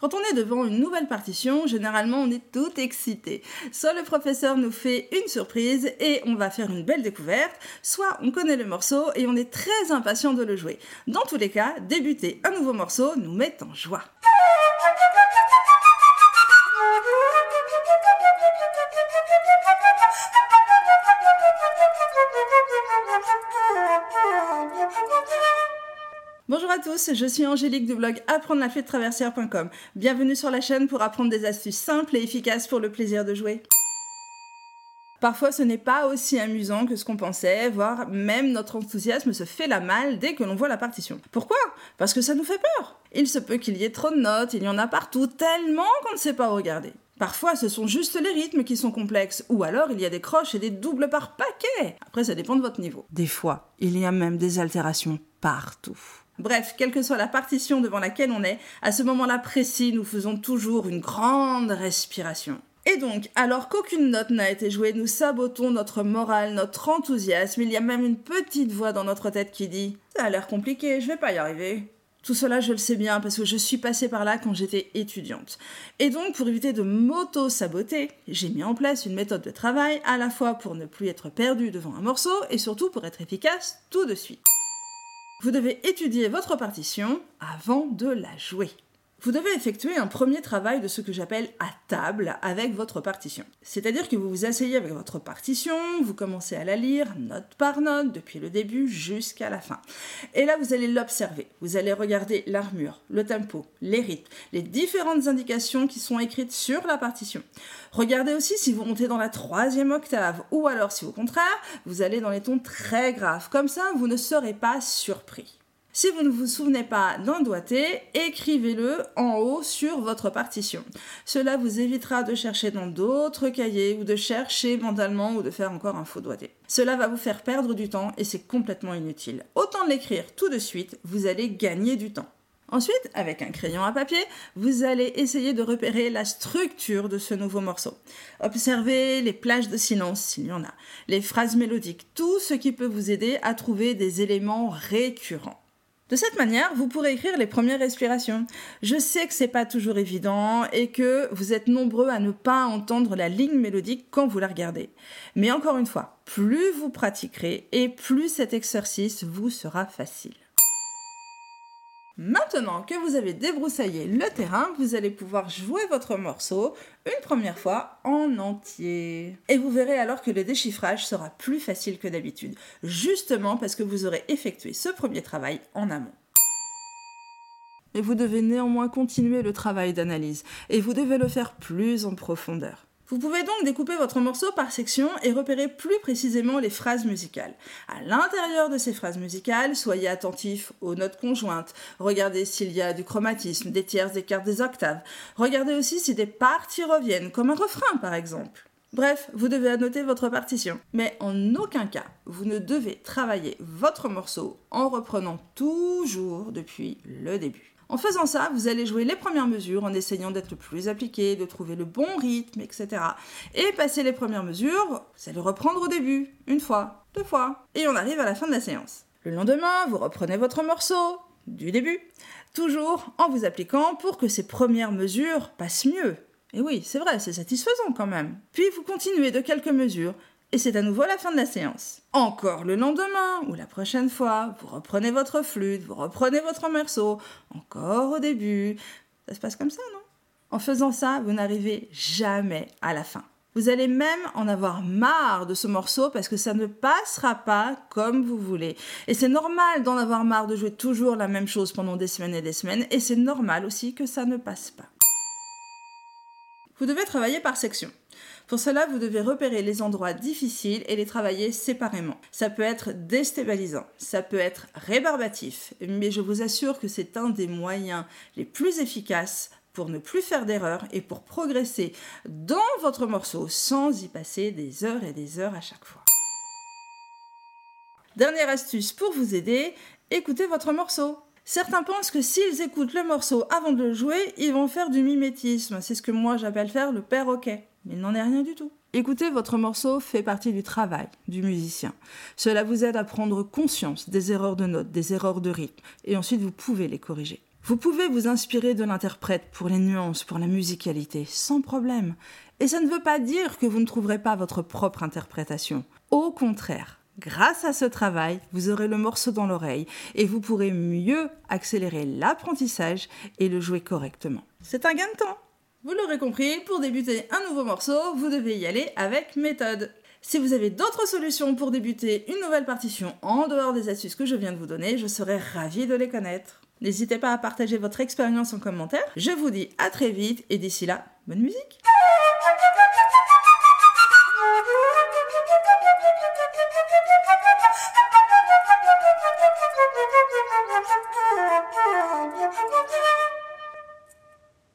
Quand on est devant une nouvelle partition, généralement on est tout excité. Soit le professeur nous fait une surprise et on va faire une belle découverte, soit on connaît le morceau et on est très impatient de le jouer. Dans tous les cas, débuter un nouveau morceau nous met en joie. Bonjour à tous, je suis Angélique du blog apprendre la de traversière.com. Bienvenue sur la chaîne pour apprendre des astuces simples et efficaces pour le plaisir de jouer. Parfois, ce n'est pas aussi amusant que ce qu'on pensait, voire même notre enthousiasme se fait la malle dès que l'on voit la partition. Pourquoi? Parce que ça nous fait peur. Il se peut qu'il y ait trop de notes, il y en a partout tellement qu'on ne sait pas regarder. Parfois, ce sont juste les rythmes qui sont complexes, ou alors il y a des croches et des doubles par paquet. Après, ça dépend de votre niveau. Des fois, il y a même des altérations partout. Bref, quelle que soit la partition devant laquelle on est, à ce moment-là précis, nous faisons toujours une grande respiration. Et donc, alors qu'aucune note n'a été jouée, nous sabotons notre morale, notre enthousiasme. Il y a même une petite voix dans notre tête qui dit Ça a l'air compliqué, je vais pas y arriver. Tout cela, je le sais bien parce que je suis passée par là quand j'étais étudiante. Et donc, pour éviter de m'auto-saboter, j'ai mis en place une méthode de travail à la fois pour ne plus être perdu devant un morceau et surtout pour être efficace tout de suite. Vous devez étudier votre partition avant de la jouer. Vous devez effectuer un premier travail de ce que j'appelle à table avec votre partition. C'est-à-dire que vous vous asseyez avec votre partition, vous commencez à la lire note par note depuis le début jusqu'à la fin. Et là, vous allez l'observer. Vous allez regarder l'armure, le tempo, les rythmes, les différentes indications qui sont écrites sur la partition. Regardez aussi si vous montez dans la troisième octave ou alors si au contraire, vous allez dans les tons très graves. Comme ça, vous ne serez pas surpris. Si vous ne vous souvenez pas d'un doigté, écrivez-le en haut sur votre partition. Cela vous évitera de chercher dans d'autres cahiers ou de chercher mentalement ou de faire encore un faux doigté. Cela va vous faire perdre du temps et c'est complètement inutile. Autant l'écrire tout de suite, vous allez gagner du temps. Ensuite, avec un crayon à papier, vous allez essayer de repérer la structure de ce nouveau morceau. Observez les plages de silence s'il y en a, les phrases mélodiques, tout ce qui peut vous aider à trouver des éléments récurrents. De cette manière, vous pourrez écrire les premières respirations. Je sais que c'est pas toujours évident et que vous êtes nombreux à ne pas entendre la ligne mélodique quand vous la regardez. Mais encore une fois, plus vous pratiquerez et plus cet exercice vous sera facile. Maintenant que vous avez débroussaillé le terrain, vous allez pouvoir jouer votre morceau une première fois en entier. Et vous verrez alors que le déchiffrage sera plus facile que d'habitude, justement parce que vous aurez effectué ce premier travail en amont. Et vous devez néanmoins continuer le travail d'analyse, et vous devez le faire plus en profondeur. Vous pouvez donc découper votre morceau par section et repérer plus précisément les phrases musicales. À l'intérieur de ces phrases musicales, soyez attentif aux notes conjointes. Regardez s'il y a du chromatisme, des tiers, des quarts, des octaves. Regardez aussi si des parties reviennent, comme un refrain par exemple. Bref, vous devez annoter votre partition. Mais en aucun cas, vous ne devez travailler votre morceau en reprenant toujours depuis le début. En faisant ça, vous allez jouer les premières mesures en essayant d'être le plus appliqué, de trouver le bon rythme, etc. Et passer les premières mesures, vous allez reprendre au début, une fois, deux fois, et on arrive à la fin de la séance. Le lendemain, vous reprenez votre morceau, du début, toujours en vous appliquant pour que ces premières mesures passent mieux. Et oui, c'est vrai, c'est satisfaisant quand même. Puis vous continuez de quelques mesures et c'est à nouveau la fin de la séance. Encore le lendemain ou la prochaine fois, vous reprenez votre flûte, vous reprenez votre morceau, encore au début. Ça se passe comme ça, non? En faisant ça, vous n'arrivez jamais à la fin. Vous allez même en avoir marre de ce morceau parce que ça ne passera pas comme vous voulez. Et c'est normal d'en avoir marre de jouer toujours la même chose pendant des semaines et des semaines. Et c'est normal aussi que ça ne passe pas. Vous devez travailler par section. Pour cela, vous devez repérer les endroits difficiles et les travailler séparément. Ça peut être déstabilisant, ça peut être rébarbatif, mais je vous assure que c'est un des moyens les plus efficaces pour ne plus faire d'erreurs et pour progresser dans votre morceau sans y passer des heures et des heures à chaque fois. Dernière astuce pour vous aider, écoutez votre morceau. Certains pensent que s'ils écoutent le morceau avant de le jouer, ils vont faire du mimétisme. C'est ce que moi j'appelle faire le perroquet. Mais il n'en est rien du tout. Écouter votre morceau fait partie du travail du musicien. Cela vous aide à prendre conscience des erreurs de notes, des erreurs de rythme, et ensuite vous pouvez les corriger. Vous pouvez vous inspirer de l'interprète pour les nuances, pour la musicalité, sans problème. Et ça ne veut pas dire que vous ne trouverez pas votre propre interprétation. Au contraire, grâce à ce travail, vous aurez le morceau dans l'oreille et vous pourrez mieux accélérer l'apprentissage et le jouer correctement. C'est un gain de temps. Vous l'aurez compris, pour débuter un nouveau morceau, vous devez y aller avec méthode. Si vous avez d'autres solutions pour débuter une nouvelle partition en dehors des astuces que je viens de vous donner, je serai ravie de les connaître. N'hésitez pas à partager votre expérience en commentaire. Je vous dis à très vite et d'ici là, bonne musique